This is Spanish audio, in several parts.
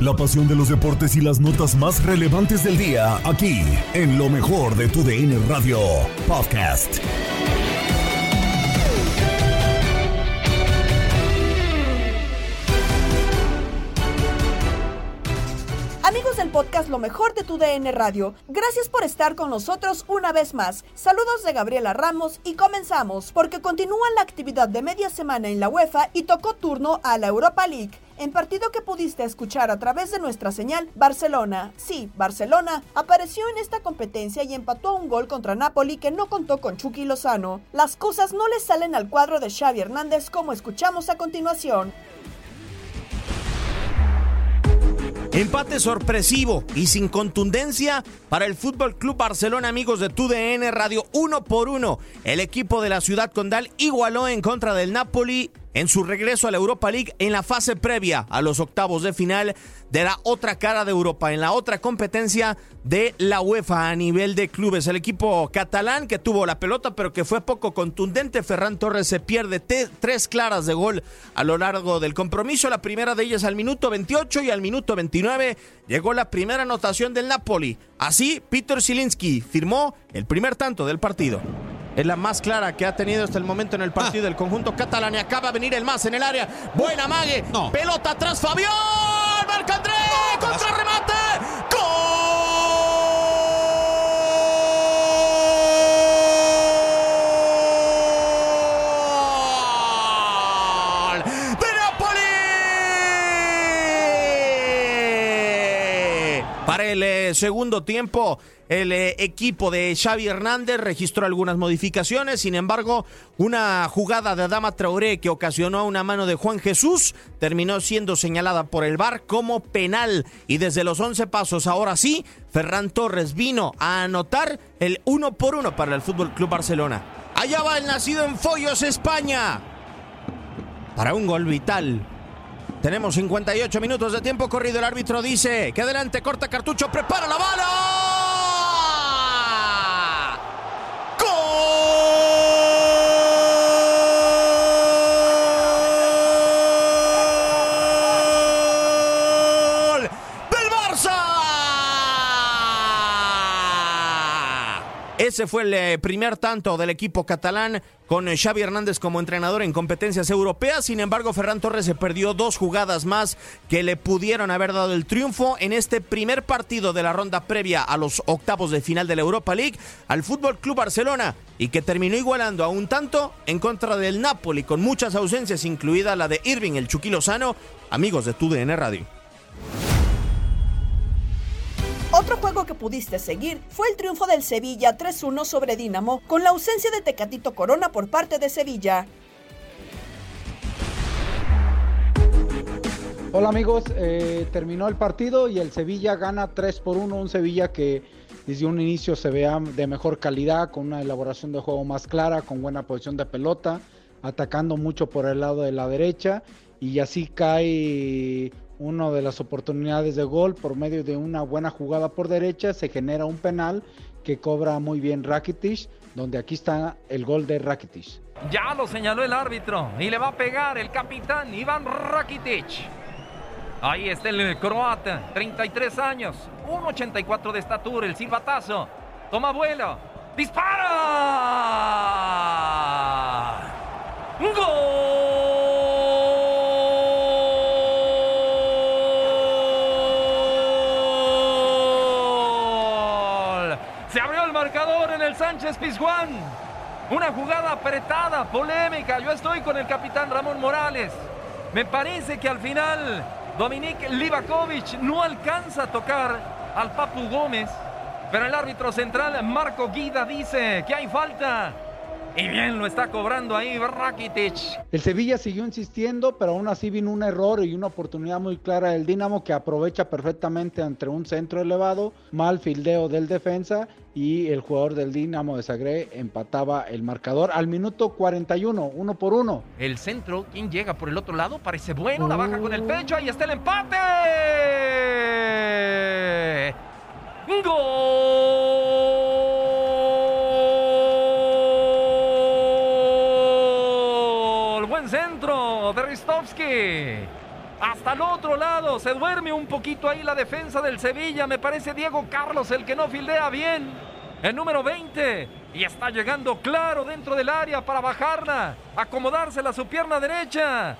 La pasión de los deportes y las notas más relevantes del día, aquí, en lo mejor de tu DN Radio Podcast. Amigos del podcast Lo mejor de tu DN Radio, gracias por estar con nosotros una vez más. Saludos de Gabriela Ramos y comenzamos porque continúa la actividad de media semana en la UEFA y tocó turno a la Europa League. En partido que pudiste escuchar a través de nuestra señal, Barcelona, sí, Barcelona, apareció en esta competencia y empató un gol contra Napoli que no contó con Chucky Lozano. Las cosas no le salen al cuadro de Xavi Hernández como escuchamos a continuación. Empate sorpresivo y sin contundencia para el Fútbol Club Barcelona, amigos de TUDN Radio, uno por uno. El equipo de la ciudad condal igualó en contra del Napoli en su regreso a la Europa League en la fase previa a los octavos de final de la otra cara de Europa, en la otra competencia de la UEFA a nivel de clubes. El equipo catalán que tuvo la pelota pero que fue poco contundente, Ferran Torres se pierde tres claras de gol a lo largo del compromiso, la primera de ellas al minuto 28 y al minuto 29 llegó la primera anotación del Napoli. Así, Peter Zielinski firmó el primer tanto del partido. Es la más clara que ha tenido hasta el momento en el partido del conjunto catalán. Y acaba de venir el más en el área. Buena mague. Pelota atrás, Fabián. Marca André. Contra remate. ¡Gol! ¡De Napoli! Eh, segundo tiempo, el eh, equipo de Xavi Hernández registró algunas modificaciones, sin embargo, una jugada de Adama Traoré que ocasionó una mano de Juan Jesús terminó siendo señalada por el VAR como penal y desde los 11 pasos ahora sí, Ferran Torres vino a anotar el uno por uno para el Fútbol Club Barcelona. Allá va el nacido en Follos, España. Para un gol vital tenemos 58 minutos de tiempo corrido. El árbitro dice que adelante, corta cartucho, prepara la bala. Ese fue el eh, primer tanto del equipo catalán con eh, Xavi Hernández como entrenador en competencias europeas. Sin embargo, Ferran Torres se perdió dos jugadas más que le pudieron haber dado el triunfo en este primer partido de la ronda previa a los octavos de final de la Europa League al Fútbol Club Barcelona y que terminó igualando a un tanto en contra del Napoli con muchas ausencias, incluida la de Irving, el Chucky Lozano, amigos de TUDN Radio. Otro juego que pudiste seguir fue el triunfo del Sevilla 3-1 sobre Dinamo, con la ausencia de Tecatito Corona por parte de Sevilla. Hola amigos, eh, terminó el partido y el Sevilla gana 3 por 1, un Sevilla que desde un inicio se vea de mejor calidad, con una elaboración de juego más clara, con buena posición de pelota, atacando mucho por el lado de la derecha y así cae una de las oportunidades de gol por medio de una buena jugada por derecha, se genera un penal que cobra muy bien Rakitic, donde aquí está el gol de Rakitic. Ya lo señaló el árbitro y le va a pegar el capitán Iván Rakitic. Ahí está el croata, 33 años, 1,84 de estatura, el silbatazo. Toma vuelo, dispara. ¡Gol! Se abrió el marcador en el Sánchez. Una jugada apretada, polémica. Yo estoy con el capitán Ramón Morales. Me parece que al final Dominik Livakovic no alcanza a tocar al Papu Gómez, pero el árbitro central Marco Guida dice que hay falta. Y bien lo está cobrando ahí Rakitic. El Sevilla siguió insistiendo, pero aún así vino un error y una oportunidad muy clara del Dinamo que aprovecha perfectamente entre un centro elevado, mal fildeo del defensa y el jugador del Dinamo de Zagreb empataba el marcador al minuto 41, uno por uno. El centro, ¿quién llega por el otro lado? Parece bueno, la baja con el pecho, ahí está el empate. ¡Gol! Buen centro de Ristovski. Hasta el otro lado, se duerme un poquito ahí la defensa del Sevilla. Me parece Diego Carlos el que no fildea bien. El número 20. Y está llegando claro dentro del área para bajarla. Acomodársela a su pierna derecha.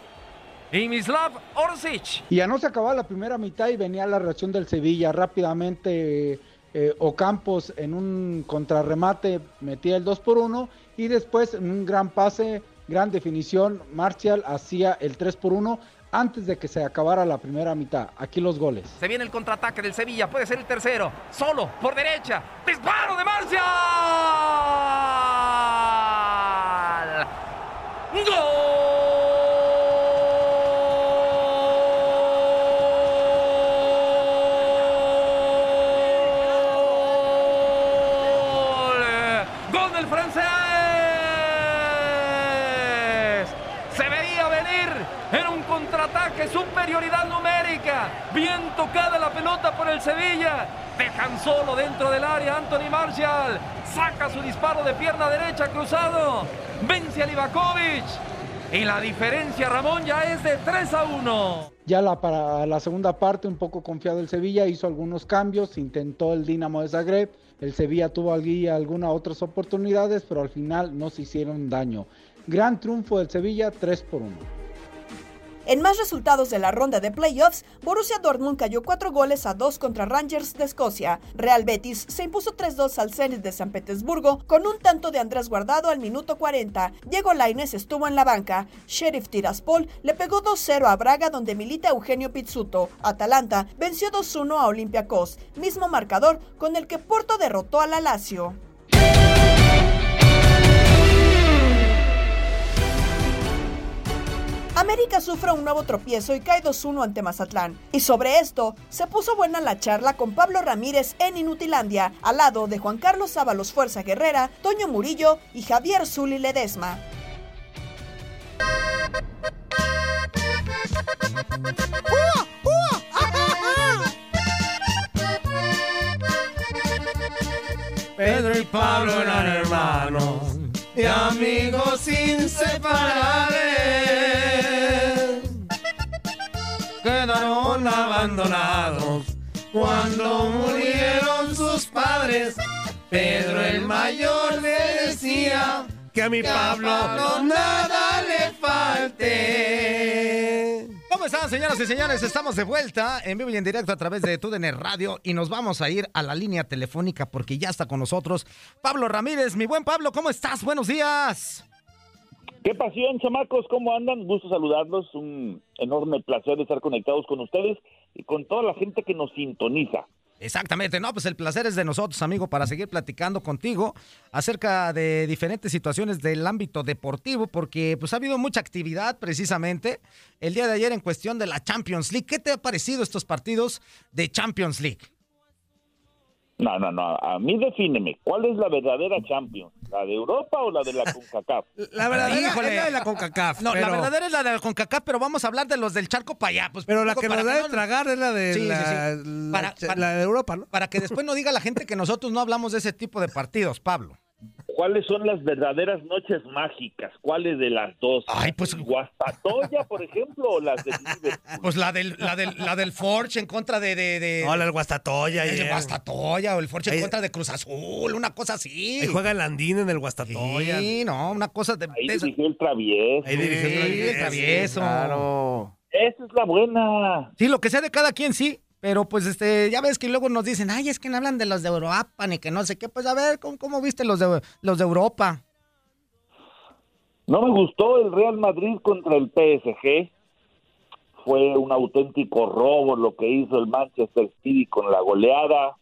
Y Mislav Orsic. Y ya no se acababa la primera mitad y venía la reacción del Sevilla. Rápidamente eh, Ocampos en un contrarremate metía el 2 por 1 y después en un gran pase, gran definición, Martial hacía el 3 por 1 antes de que se acabara la primera mitad. Aquí los goles. Se viene el contraataque del Sevilla, puede ser el tercero. Solo, por derecha. ¡Disparo de Marcial! ¡Gol! ¡Gol del francés! Se veía venir en un contraataque, superioridad numérica. Bien tocada la pelota por el Sevilla. Dejan solo dentro del área Anthony Marshall. Saca su disparo de pierna derecha cruzado. Vence a Livakovic. Y la diferencia, Ramón, ya es de 3 a 1. Ya la, para la segunda parte, un poco confiado el Sevilla, hizo algunos cambios, intentó el Dinamo de Zagreb. El Sevilla tuvo algunas otras oportunidades, pero al final no se hicieron daño. Gran triunfo del Sevilla, 3 por 1. En más resultados de la ronda de playoffs, Borussia Dortmund cayó 4 goles a 2 contra Rangers de Escocia. Real Betis se impuso 3-2 al Zenit de San Petersburgo con un tanto de Andrés Guardado al minuto 40. Diego Lainez estuvo en la banca. Sheriff Tiraspol le pegó 2-0 a Braga donde milita Eugenio Pizzuto. Atalanta venció 2-1 a Olympiacos, mismo marcador con el que Porto derrotó a la Lazio. América sufre un nuevo tropiezo y cae 2-1 ante Mazatlán. Y sobre esto, se puso buena la charla con Pablo Ramírez en Inutilandia, al lado de Juan Carlos Ábalos Fuerza Guerrera, Toño Murillo y Javier Zuli Ledesma. Pedro y Pablo eran hermanos y amigos inseparables. Abandonados cuando murieron sus padres. Pedro el mayor le decía que a mi Pablo nada le falte. ¿Cómo están, señoras y señores? Estamos de vuelta en vivo y en directo a través de TUDN Radio y nos vamos a ir a la línea telefónica porque ya está con nosotros Pablo Ramírez. Mi buen Pablo, ¿cómo estás? Buenos días. Qué pasión, chamacos, ¿cómo andan? Gusto saludarlos, un enorme placer de estar conectados con ustedes y con toda la gente que nos sintoniza. Exactamente, no, pues el placer es de nosotros, amigo, para seguir platicando contigo acerca de diferentes situaciones del ámbito deportivo, porque pues ha habido mucha actividad precisamente el día de ayer en cuestión de la Champions League. ¿Qué te ha parecido estos partidos de Champions League? No, no, no. A mí defíneme. ¿Cuál es la verdadera Champions? ¿La de Europa o la de la CONCACAF? La verdadera Híjole. es la de la CONCACAF. No, la verdadera es la de la CONCACAF, pero vamos a hablar de los del charco para allá. Pues, Pero la que nos da de no- tragar es la de Sí, la, sí. la- Para- para- la de Europa, ¿no? Para que después no diga la gente que nosotros no hablamos de ese tipo de partidos, Pablo. ¿Cuáles son las verdaderas noches mágicas? ¿Cuáles de las dos? Ay, pues- ¿Guastatoya, por ejemplo, o las de Liverpool? Pues la del, la del, la del Forge en contra de. de, de No, la del Guastatoya. el ayer. Guastatoya o el Forge en contra de Cruz Azul, una cosa así. Ahí juega el Andín en el Guastatoya. Sí, no, una cosa de. Ahí dirigió el travieso. Ahí dirigió el Sí, Travieso, el travieso. Claro. Esa es la buena. Sí, lo que sea de cada quien, sí. Pero pues este, ya ves que luego nos dicen, ay, es que no hablan de los de Europa ni que no sé qué. Pues a ver, ¿cómo, cómo viste los de los de Europa? No me gustó el Real Madrid contra el PSG. Fue un auténtico robo lo que hizo el Manchester City con la goleada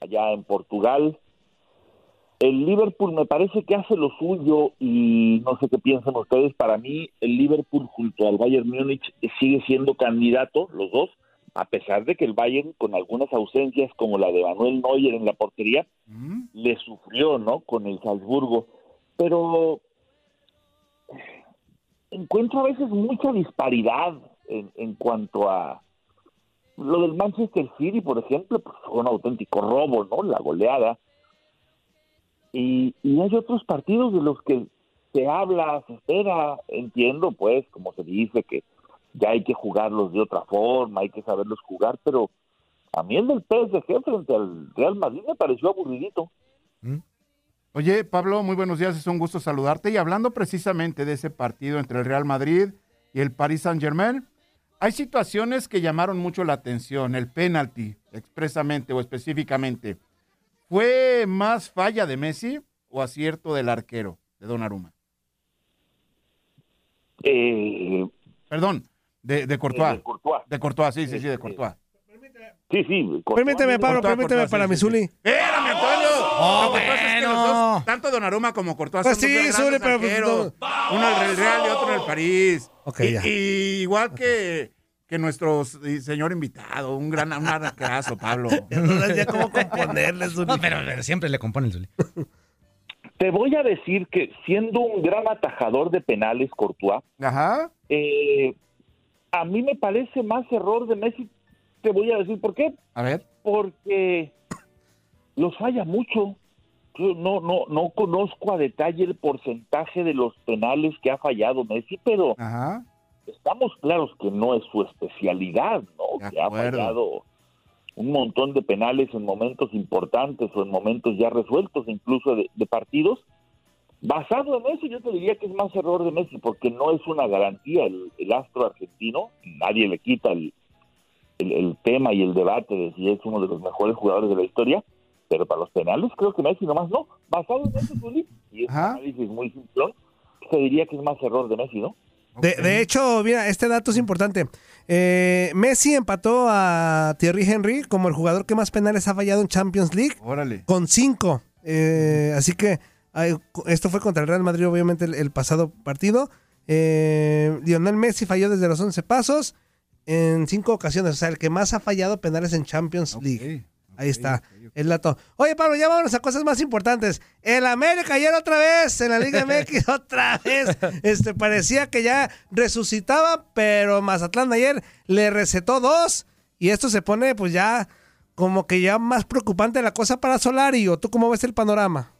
allá en Portugal. El Liverpool me parece que hace lo suyo y no sé qué piensan ustedes. Para mí, el Liverpool junto al Bayern Múnich sigue siendo candidato, los dos, a pesar de que el Bayern, con algunas ausencias como la de Manuel Neuer en la portería, le sufrió, ¿no? Con el Salzburgo. Pero encuentro a veces mucha disparidad en, en cuanto a lo del Manchester City, por ejemplo, pues fue un auténtico robo, ¿no? La goleada. Y, y hay otros partidos de los que se habla, se espera, entiendo, pues, como se dice, que ya hay que jugarlos de otra forma, hay que saberlos jugar, pero a mí el del PSG frente al Real Madrid me pareció aburridito. Oye, Pablo, muy buenos días, es un gusto saludarte. Y hablando precisamente de ese partido entre el Real Madrid y el Paris Saint-Germain, hay situaciones que llamaron mucho la atención. El penalti, expresamente o específicamente, ¿fue más falla de Messi o acierto del arquero de Donnarumma? Eh, Perdón, de, de Courtois. de Courtois. De Courtois, sí, sí, sí, de Courtois. Sí, sí. Courtois. Permíteme, Pablo, Courtois, permíteme Courtois, para sí, mi sí, Zuli. ¡Espérame, Antonio! Oh, Lo que pasa es que los dos, tanto Donnarumma como Courtois Pues son sí, Zuli, pero pues. Uno en el Real y otro en el París. Ok, y, ya. y igual que, que nuestro señor invitado, un gran un arquerazo, Pablo. Ya no sabía cómo componerle, Zuli. No, pero, pero siempre le compone el Zuli. Te voy a decir que siendo un gran atajador de penales, Courtois, Ajá. eh, a mí me parece más error de Messi. Te voy a decir por qué. A ver. Porque los falla mucho. No, no, no conozco a detalle el porcentaje de los penales que ha fallado Messi, pero Ajá. estamos claros que no es su especialidad, ¿no? De Que ha fallado un montón de penales en momentos importantes o en momentos ya resueltos, incluso de, de partidos. Basado en eso, yo te diría que es más error de Messi, porque no es una garantía el, el astro argentino. Nadie le quita el, el, el tema y el debate de si es uno de los mejores jugadores de la historia, pero para los penales creo que Messi nomás no. Basado en eso, Zuli, y es un análisis muy simplón, se diría que es más error de Messi, ¿no? De, de hecho, mira, este dato es importante. Eh, Messi empató a Thierry Henry como el jugador que más penales ha fallado en Champions League Órale. con cinco. Eh, así que esto fue contra el Real Madrid, obviamente, el, el pasado partido. Eh, Lionel Messi falló desde los 11 pasos en cinco ocasiones. O sea, el que más ha fallado penales en Champions League. Ahí está, el dato. Oye, Pablo, ya vámonos a cosas más importantes. El América ayer otra vez, en la Liga MX otra vez. Este, parecía que ya resucitaba, pero Mazatlán ayer le recetó dos. Y esto se pone, pues ya, como que ya más preocupante la cosa para Solari. ¿O tú cómo ves el panorama?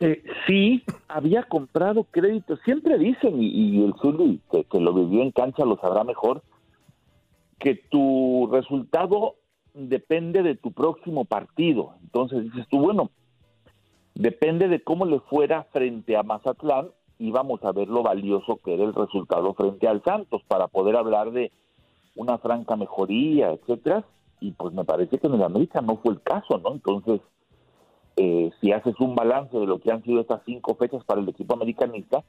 Eh, sí, había comprado crédito. Siempre dicen, y, y el que, que lo vivió en cancha, lo sabrá mejor, que tu resultado depende de tu próximo partido. Entonces dices tú, bueno, depende de cómo le fuera frente a Mazatlán y vamos a ver lo valioso que era el resultado frente al Santos para poder hablar de una franca mejoría, etcétera. Y pues me parece que en el América no fue el caso, ¿no? Entonces, eh, si haces un balance de lo que han sido estas cinco fechas para el equipo americanista,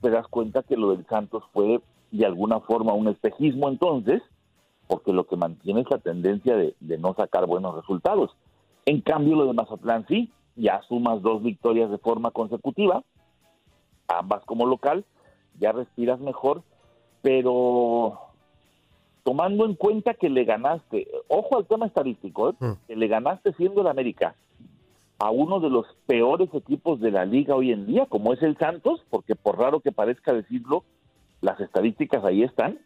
te das cuenta que lo del Santos fue de alguna forma un espejismo entonces, porque lo que mantiene es la tendencia de, de no sacar buenos resultados. En cambio, lo de Mazatlán sí, ya sumas dos victorias de forma consecutiva, ambas como local, ya respiras mejor, pero tomando en cuenta que le ganaste, ojo al tema estadístico, ¿eh? que le ganaste siendo el América a uno de los peores equipos de la liga hoy en día, como es el Santos, porque por raro que parezca decirlo, las estadísticas ahí están,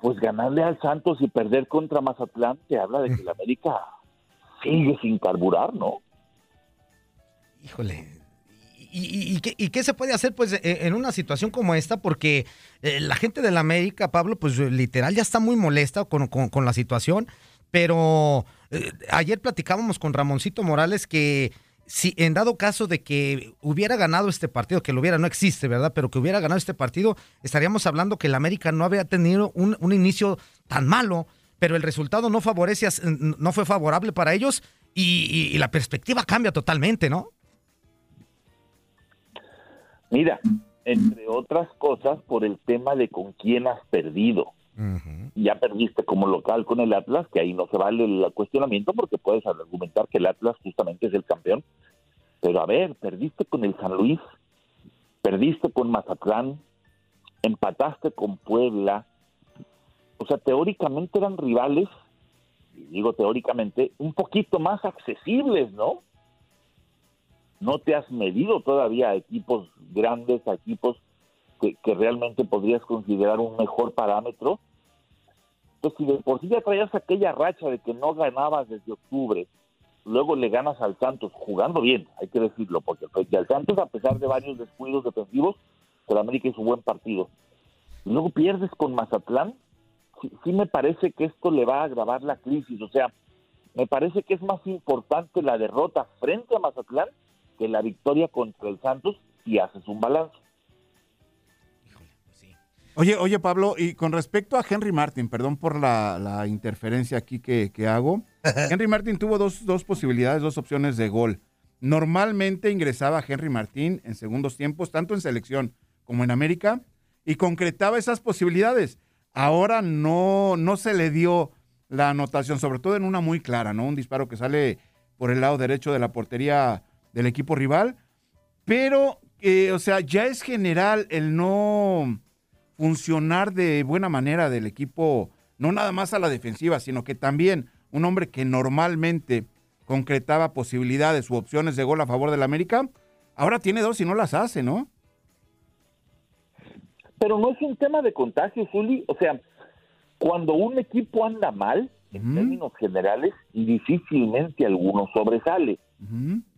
pues ganarle al Santos y perder contra Mazatlán te habla de que el América sigue sin carburar, ¿no? Híjole. ¿Y, qué, se puede hacer pues e- en una situación como esta? Porque eh, la gente de la América, Pablo, pues literal ya está muy molesta con- con la situación, pero eh, ayer platicábamos con Ramoncito Morales que si en dado caso de que hubiera ganado este partido, que lo hubiera, no existe, ¿verdad? Pero que hubiera ganado este partido, estaríamos hablando que el América no había tenido un, un inicio tan malo, pero el resultado no favorece, no fue favorable para ellos y- y la perspectiva cambia totalmente, ¿no? Mira, entre otras cosas, por el tema de con quién has perdido. Ya perdiste como local con el Atlas, que ahí no se vale el cuestionamiento porque puedes argumentar que el Atlas justamente es el campeón. Pero a ver, perdiste con el San Luis, perdiste con Mazatlán, empataste con Puebla. O sea, teóricamente eran rivales, y digo teóricamente, un poquito más accesibles, ¿no? no te has medido todavía a equipos grandes, a equipos que, que realmente podrías considerar un mejor parámetro. Entonces, si de por sí ya traías aquella racha de que no ganabas desde octubre, luego le ganas al Santos jugando bien, hay que decirlo, porque frente al Santos, a pesar de varios descuidos defensivos, el América hizo un buen partido. Luego pierdes con Mazatlán, sí, sí me parece que esto le va a agravar la crisis. O sea, me parece que es más importante la derrota frente a Mazatlán que la victoria contra el Santos si haces un balance. Oye, oye, Pablo, y con respecto a Henry Martin, perdón por la, la interferencia aquí que, que hago. Henry Martin tuvo dos, dos posibilidades, dos opciones de gol. Normalmente ingresaba Henry Martin en segundos tiempos, tanto en selección como en América, y concretaba esas posibilidades. Ahora no, no se le dio la anotación, sobre todo en una muy clara, ¿no? Un disparo que sale por el lado derecho de la portería del equipo rival. Pero, eh, o sea, ya es general el no funcionar de buena manera del equipo, no nada más a la defensiva, sino que también un hombre que normalmente concretaba posibilidades u opciones de gol a favor del América, ahora tiene dos y no las hace, ¿no? Pero no es un tema de contagio, Zuli. O sea, cuando un equipo anda mal, en términos generales, difícilmente alguno sobresale.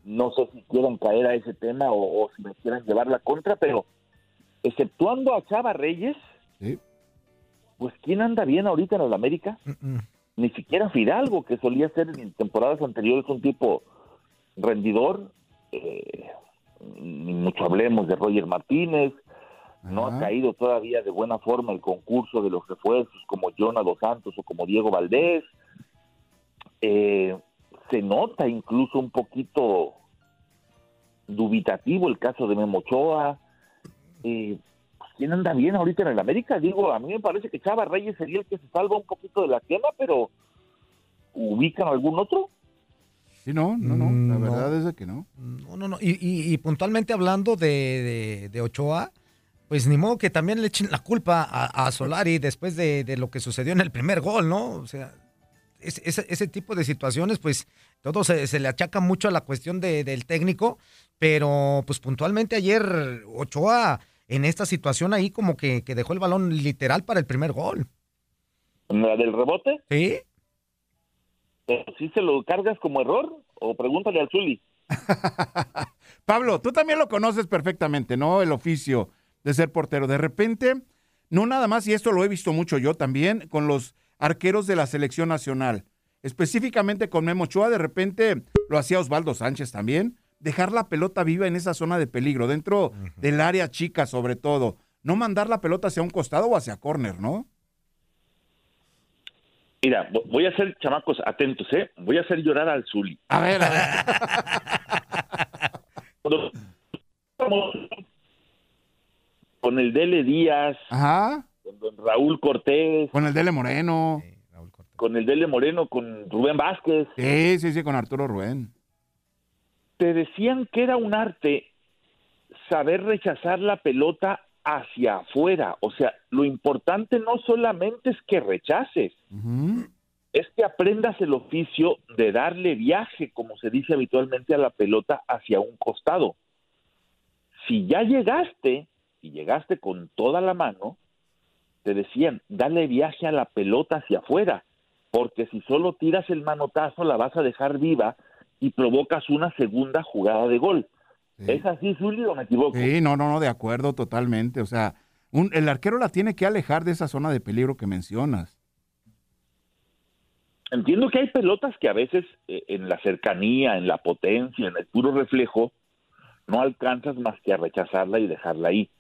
No sé si quieran caer a ese tema o, o si me quieran llevar la contra, pero exceptuando a Chava Reyes, pues ¿quién anda bien ahorita en el América? Ni siquiera Fidalgo, que solía ser en temporadas anteriores un tipo rendidor, eh, ni mucho hablemos de Roger Martínez, no ha caído todavía de buena forma el concurso de los refuerzos como Jonah Dos Santos o como Diego Valdés. Eh, se nota incluso un poquito dubitativo el caso de Memo Ochoa. Eh, pues, ¿Quién anda bien ahorita en el América? Digo, a mí me parece que Chava Reyes sería el que se salva un poquito de la quema, pero ¿ubican algún otro? Sí, no, no, no, la verdad es que no. No, no, no. Y, y- y puntualmente hablando de, de- de Ochoa, pues ni modo que también le echen la culpa a, a Solari después de, de lo que sucedió en el primer gol, ¿no? O sea, es- ese, ese tipo de situaciones, pues todo se, se le achaca mucho a la cuestión de- del técnico, pero pues puntualmente ayer Ochoa en esta situación ahí como que, que dejó el balón literal para el primer gol. ¿En la del rebote? Sí. ¿Pero sí se lo cargas como error? O pregúntale al Zuli. Pablo, tú también lo conoces perfectamente, ¿no? El oficio de ser portero. De repente, no nada más, y esto lo he visto mucho yo también, con los arqueros de la selección nacional. Específicamente con Memo Ochoa, de repente lo hacía Osvaldo Sánchez también. Dejar la pelota viva en esa zona de peligro, dentro del área chica sobre todo. No mandar la pelota hacia un costado o hacia córner, ¿no? Mira, vo- voy a hacer, chamacos, atentos, ¿eh? Voy a hacer llorar al Zuli. A ver, a ver. Cuando- con el Dele Díaz, Ajá. con don Raúl Cortés. Con el Dele Moreno. Con el Dele Moreno, con Rubén Vázquez. Sí, sí, sí, con Arturo Rubén. Te decían que era un arte saber rechazar la pelota hacia afuera. O sea, lo importante no solamente es que rechaces, es que aprendas el oficio de darle viaje, como se dice habitualmente, a la pelota hacia un costado. Si ya llegaste y llegaste con toda la mano, te decían, dale viaje a la pelota hacia afuera, porque si solo tiras el manotazo la vas a dejar viva y provocas una segunda jugada de gol. ¿Es así, Zuli, o me equivoco? Sí, no, no, no, de acuerdo totalmente. O sea, un, el arquero la tiene que alejar de esa zona de peligro que mencionas. Entiendo que hay pelotas que a veces eh, en la cercanía, en la potencia, en el puro reflejo, no alcanzas más que a rechazarla y dejarla ahí.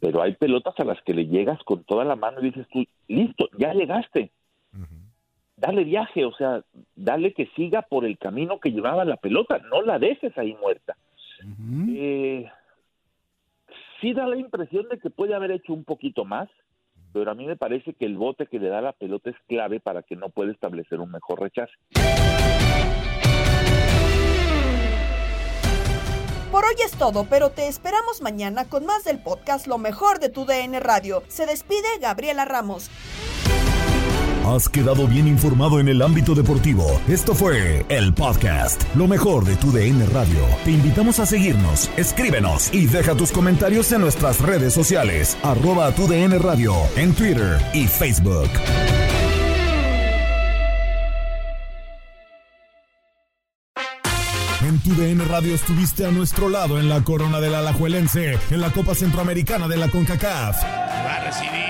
Pero hay pelotas a las que le llegas con toda la mano y dices tú, listo, ya llegaste. Dale viaje, o sea, dale que siga por el camino que llevaba la pelota, no la dejes ahí muerta. eh, sí da la impresión de que puede haber hecho un poquito más, pero a mí me parece que el bote que le da la pelota es clave para que no pueda establecer un mejor rechazo. Por hoy es todo, pero te esperamos mañana con más del podcast Lo mejor de tu DN Radio. Se despide Gabriela Ramos. Has quedado bien informado en el ámbito deportivo. Esto fue el podcast Lo mejor de tu DN Radio. Te invitamos a seguirnos, escríbenos y deja tus comentarios en nuestras redes sociales. Arroba tu DN Radio en Twitter y Facebook. En tu DN Radio estuviste a nuestro lado en la corona del Alajuelense, en la Copa Centroamericana de la CONCACAF. Va a recibir